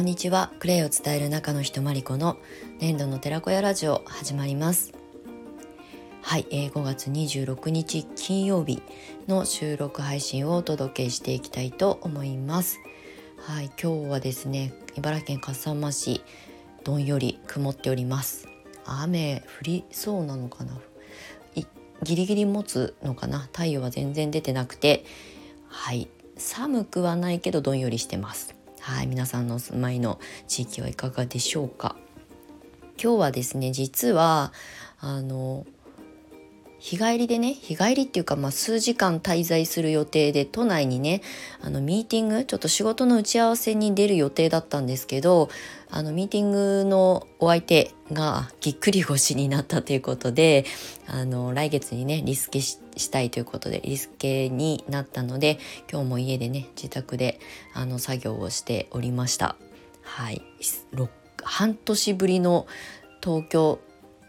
こんにちは。クレイを伝える中の人まりこの年度の寺子屋ラジオ始まります。はい、えー、5月26日金曜日の収録配信をお届けしていきたいと思います。はい今日はですね茨城県笠間市どんより曇っております。雨降りそうなのかな？ギリギリ持つのかな？太陽は全然出てなくて。はい寒くはないけどどんよりしてます。はい皆さんのお住まいの地域はいかがでしょうか？今日はですね実はあの日帰りでね日帰りっていうか、まあ、数時間滞在する予定で都内にねあのミーティングちょっと仕事の打ち合わせに出る予定だったんですけどあのミーティングのお相手がぎっくり腰になったということであの来月にねリスケしたいということでリスケになったので今日も家でね自宅であの作業をしておりました。はい半年ぶりの東京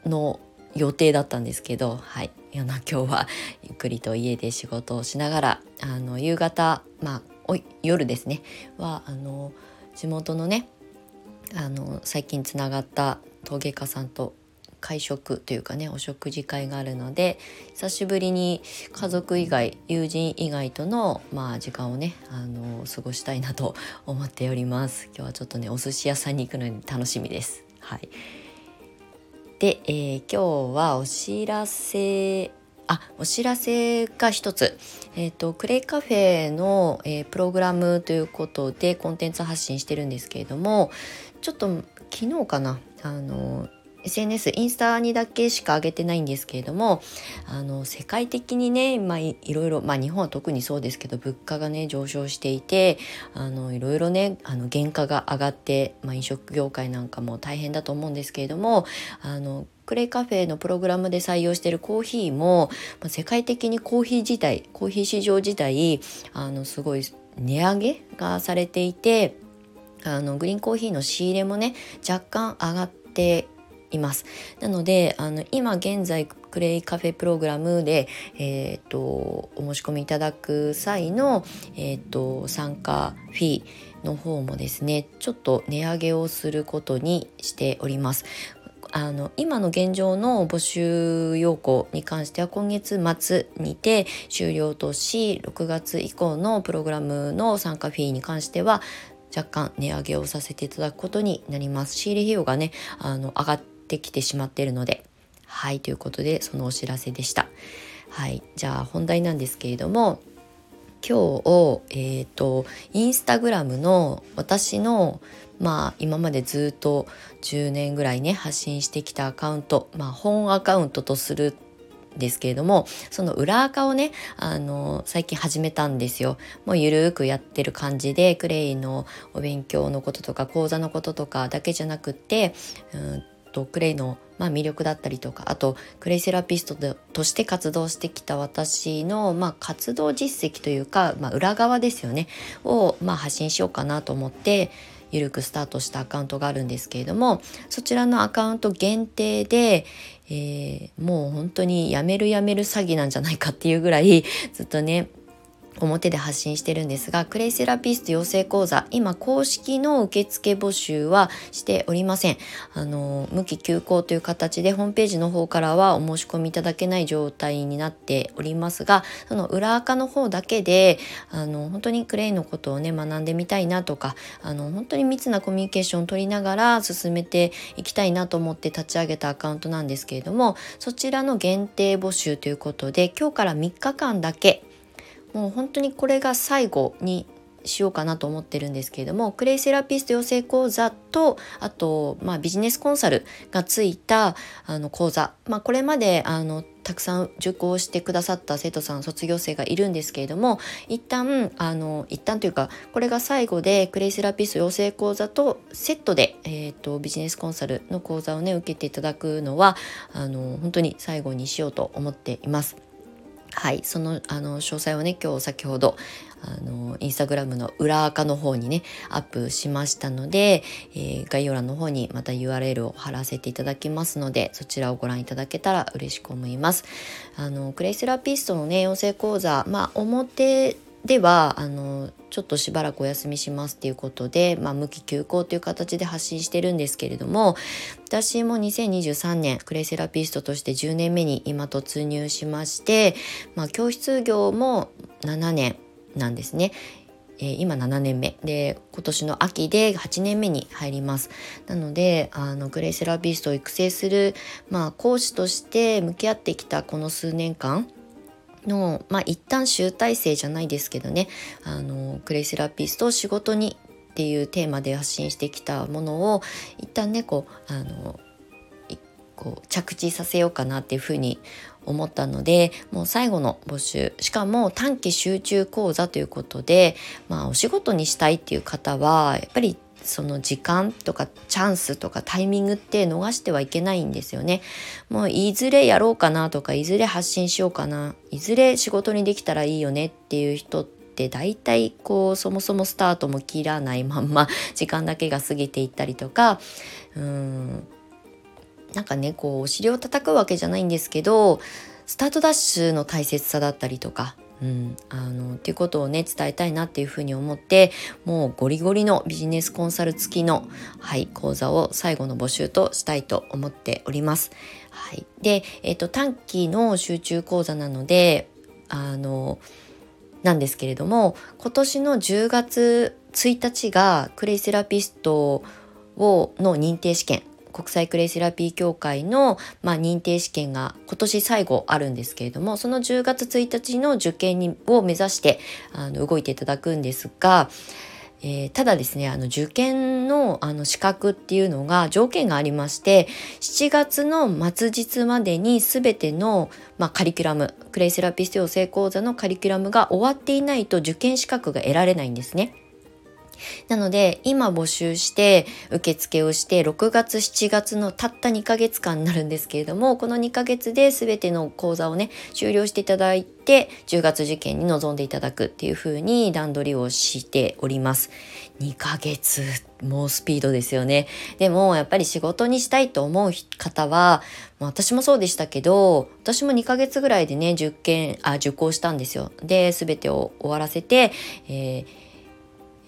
の予定だったんですけど、はい、今日はゆっくりと家で仕事をしながらあの夕方、まあ、夜ですね。はあの地元のねあの最近つながった陶芸家さんと会食というかねお食事会があるので久しぶりに家族以外友人以外との、まあ、時間をねあの過ごしたいなと思っております。今日はちょっとねお寿司屋さんに行くのに楽しみです。はい。で、えー、今日はお知らせあお知らせが一つ、えーと、クレイカフェの、えー、プログラムということでコンテンツ発信してるんですけれどもちょっと昨日かなあの SNS インスタにだけしか上げてないんですけれどもあの世界的にね、まあ、いろいろ、まあ、日本は特にそうですけど物価がね上昇していてあのいろいろねあの原価が上がって、まあ、飲食業界なんかも大変だと思うんですけれどもあのクレイカフェのプログラムで採用しているコーヒーも、まあ、世界的にコーヒー自体コーヒー市場自体あのすごい値上げがされていてあのグリーンコーヒーの仕入れもね若干上がっています。なのであの今現在クレイカフェプログラムで、えーと、お申し込みいただく際の、えーと、参加フィーの方もですねちょっと値上げをすることにしております。あの今の現状の募集要項に関しては今月末にて終了とし6月以降のプログラムの参加フィーに関しては若干値上げをさせていただくことになります。仕入れ費用がねあの上がっってきてしまっているので。はいということでそのお知らせでした。はいじゃあ本題なんですけれども今日えっ、ー、とインスタグラムの私のまあ今までずっと10年ぐらいね発信してきたアカウントまあ本アカウントとするですけれどもその裏垢をねあの最近始めたんですよ。もうゆるーくやってる感じでクレイのお勉強のこととか講座のこととかだけじゃなくってうんとクレイの、まあ、魅力だったりとかあとクレイセラピストとして活動してきた私の、まあ、活動実績というか、まあ、裏側ですよねを、まあ、発信しようかなと思ってゆるくスタートしたアカウントがあるんですけれどもそちらのアカウント限定で、えー、もう本当にやめるやめる詐欺なんじゃないかっていうぐらいずっとね表で発信してるんですがクレイセラピスト養成講座今公式の受付募集はしておりません。あの無期休校という形でホームページの方からはお申し込みいただけない状態になっておりますがその裏垢の方だけであの本当にクレイのことをね学んでみたいなとかあの本当に密なコミュニケーションを取りながら進めていきたいなと思って立ち上げたアカウントなんですけれどもそちらの限定募集ということで今日から3日間だけもう本当にこれが最後にしようかなと思ってるんですけれどもクレイセラピスト養成講座とあと、まあ、ビジネスコンサルがついたあの講座、まあ、これまであのたくさん受講してくださった生徒さん卒業生がいるんですけれども一旦あの一旦というかこれが最後でクレイセラピスト養成講座とセットで、えーと、ビジネスコンサルの講座をね受けていただくのはあの本当に最後にしようと思っています。はい、そのあの詳細をね今日先ほどあのインスタグラムの裏垢の方にねアップしましたので、えー、概要欄の方にまた URL を貼らせていただきますのでそちらをご覧いただけたら嬉しく思います。あのクレイセラピストのね養成講座まあ表ではあのちょっとしばらくお休みしますっていうことで、まあ、無期休校という形で発信してるんですけれども私も2023年クレイセラピストとして10年目に今突入しまして、まあ、教室業も7年なんですね。え、今7年目で今年の秋で8年目に入りますなのであのクレイセラピストを育成する、まあ、講師として向き合ってきたこの数年間の、まあ、一旦集大成じゃないですけどね。あのクレイセラピスト仕事にっていうテーマで発信してきたものを一旦ねこうあのこう着地させようかなっていうふうに思ったのでもう最後の募集。しかも短期集中講座ということで、まあ、お仕事にしたいっていう方はやっぱりその時間とかチャンスとかタイミングって逃してはいけないんですよね。もういずれやろうかなとかいずれ発信しようかな。いずれ仕事にできたらいいよねっていう人って大体こうそもそもスタートも切らないまんま 時間だけが過ぎていったりとか。うん。なんかねこうお尻を叩くわけじゃないんですけどスタートダッシュの大切さだったりとかうん、あのっていうことをね伝えたいなっていうふうに思ってもうゴリゴリのビジネスコンサル付きの、はい、講座を最後の募集としたいと思っております。はい、で、えーと、短期の集中講座なのであのなんですけれども今年の10月1日がクレイセラピストをの認定試験国際クレイセラピー協会の、まあ、認定試験が今年最後あるんですけれどもその10月1日の受験にを目指してあの動いていただくんですが、えー、ただですねあの受験のあの資格っていうのが条件がありまして7月の末日までに全ての、まあ、カリキュラムクレイセラピスト養成講座のカリキュラムが終わっていないと受験資格が得られないんですね。なので今募集して受付をして6月7月のたった2ヶ月間になるんですけれどもこの2ヶ月で全ての講座をね終了していただいて10月受験に臨んでいただくっていう風に段取りをしております。2ヶ月もうスピードですよね。でもやっぱり仕事にしたいと思う方は私もそうでしたけど私も2ヶ月ぐらいでね受験あ受講したんですよ。で全てを終わらせて、えー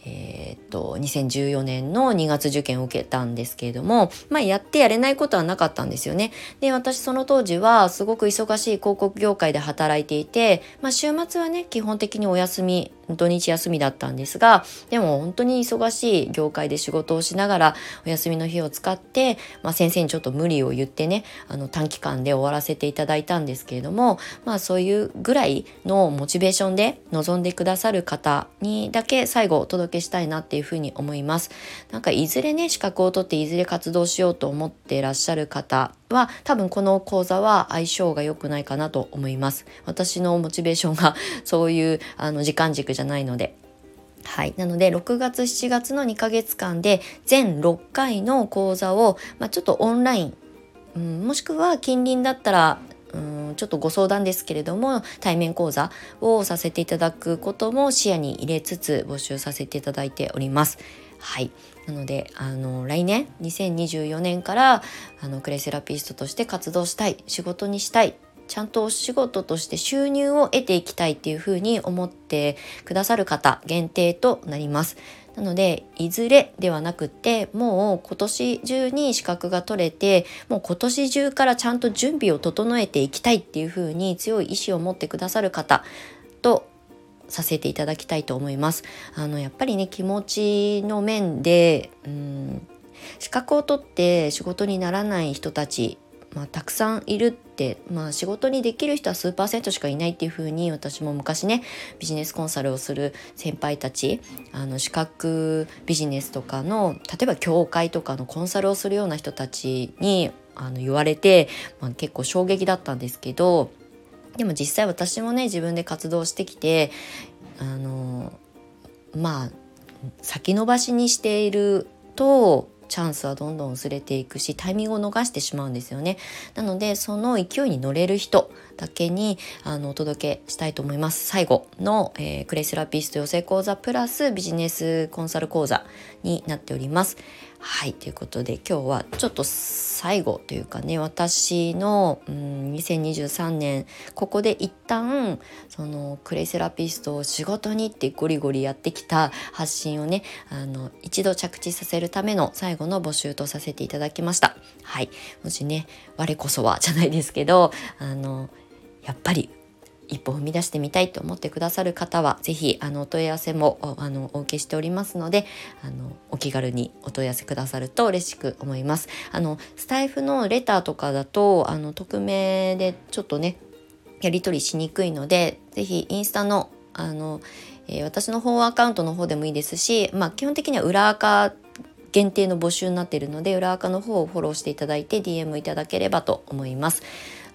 えー、っと2014年の2月受験を受けたんですけれども、まあ、やってやれないことはなかったんですよね。で私その当時はすごく忙しい広告業界で働いていて、まあ、週末はね基本的にお休み土日休みだったんですがでも本当に忙しい業界で仕事をしながらお休みの日を使って、まあ、先生にちょっと無理を言ってねあの短期間で終わらせていただいたんですけれどもまあそういうぐらいのモチベーションで臨んでくださる方にだけ最後お届けしたいなっていうふうに思います。なんかいずれね資格を取っていずれ活動しようと思ってらっしゃる方は多分この講座は相性が良くないかなと思います。私のモチベーションが そういうあの時間軸じゃないので。はい。なので、6月、7月の2ヶ月間で、全6回の講座を、まあ、ちょっとオンライン、うん、もしくは近隣だったら、ちょっとご相談ですけれども、対面講座をさせていただくことも視野に入れつつ募集させていただいております。はい。なので、あの、来年、2024年から、あの、クレイセラピストとして活動したい、仕事にしたい、ちゃんとお仕事として収入を得ていきたいっていうふうに思ってくださる方限定となります。なので、いずれではなくって、もう今年中に資格が取れて、もう今年中からちゃんと準備を整えていきたいっていうふうに強い意志を持ってくださる方とさせていただきたいと思います。あのやっぱりね気持ちの面でうん資格を取って仕事にならない人たち、まあ、たくさんいるって、まあ、仕事にできる人は数パーセントしかいないっていうふうに私も昔ねビジネスコンサルをする先輩たちあの資格ビジネスとかの例えば協会とかのコンサルをするような人たちにあの言われて、まあ、結構衝撃だったんですけどでも実際私もね自分で活動してきてあのまあ先延ばしにしているとチャンスはどんどん薄れていくしタイミングを逃してしまうんですよね。なのでその勢いに乗れる人だけにあのお届けしたいと思います。最後の、えー、クレイセラピスト養成講座プラスビジネスコンサル講座。になっております。はいということで今日はちょっと最後というかね私の、うん、2023年ここで一旦そのクレイセラピストを仕事にってゴリゴリやってきた発信をねあの一度着地させるための最後の募集とさせていただきました。はいもしね我こそはじゃないですけどあのやっぱり一歩踏み出してみたいと思ってくださる方は是非あのお問い合わせもあのお受けしておりますのであのお気軽にお問い合わせくださると嬉しく思います。あのスタイフのレターとかだとあの匿名でちょっとねやり取りしにくいので是非インスタのあの、えー、私の方アカウントの方でもいいですし、まあ、基本的には裏アカ限定の募集になっているので裏アカの方をフォローしていただいて DM いただければと思います。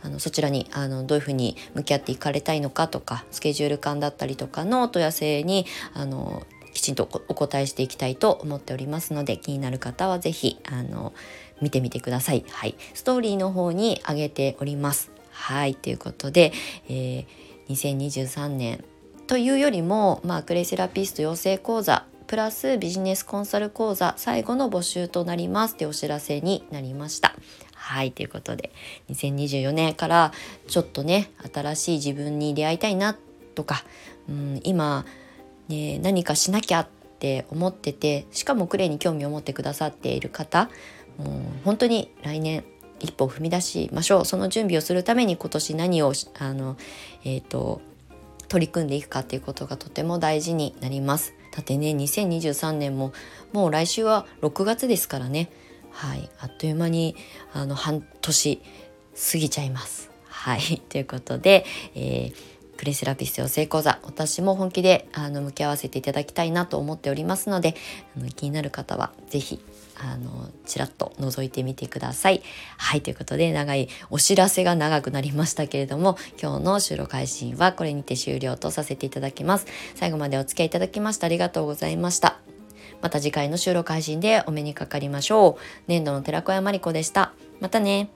あのそちらにあのどういうふうに向き合っていかれたいのかとかスケジュール感だったりとかの問い合わせにあのきちんとお答えしていきたいと思っておりますので気になる方は是非あの見てみてください。はい、ストーリーの方に上げております。はいということで、えー、2023年というよりも、まあ、クレイセラピスト養成講座プラスビジネスコンサル講座最後の募集となりますってお知らせになりました。はいということで2024年からちょっとね新しい自分に出会いたいなとか、うん、今、ね、何かしなきゃって思っててしかもクレイに興味を持ってくださっている方もう本当に来年一歩踏み出しましょうその準備をするために今年何をあの、えーと取り組んでいくかっていうことがとても大事になります。だってね2023年ももう来週は6月ですからねはいあっという間にあの半年過ぎちゃいます。はい ということで、えー、プレセラピス養成講座私も本気であの向き合わせていただきたいなと思っておりますのであの気になる方は是非あのちらっと覗いてみてください。はいということで長いお知らせが長くなりましたけれども今日の収録配信はこれにて終了とさせていただきます。最後までお付き合いいただきましてありがとうございました。また次回の収録配信でお目にかかりましょう。年度の寺子屋まりこでした。またね。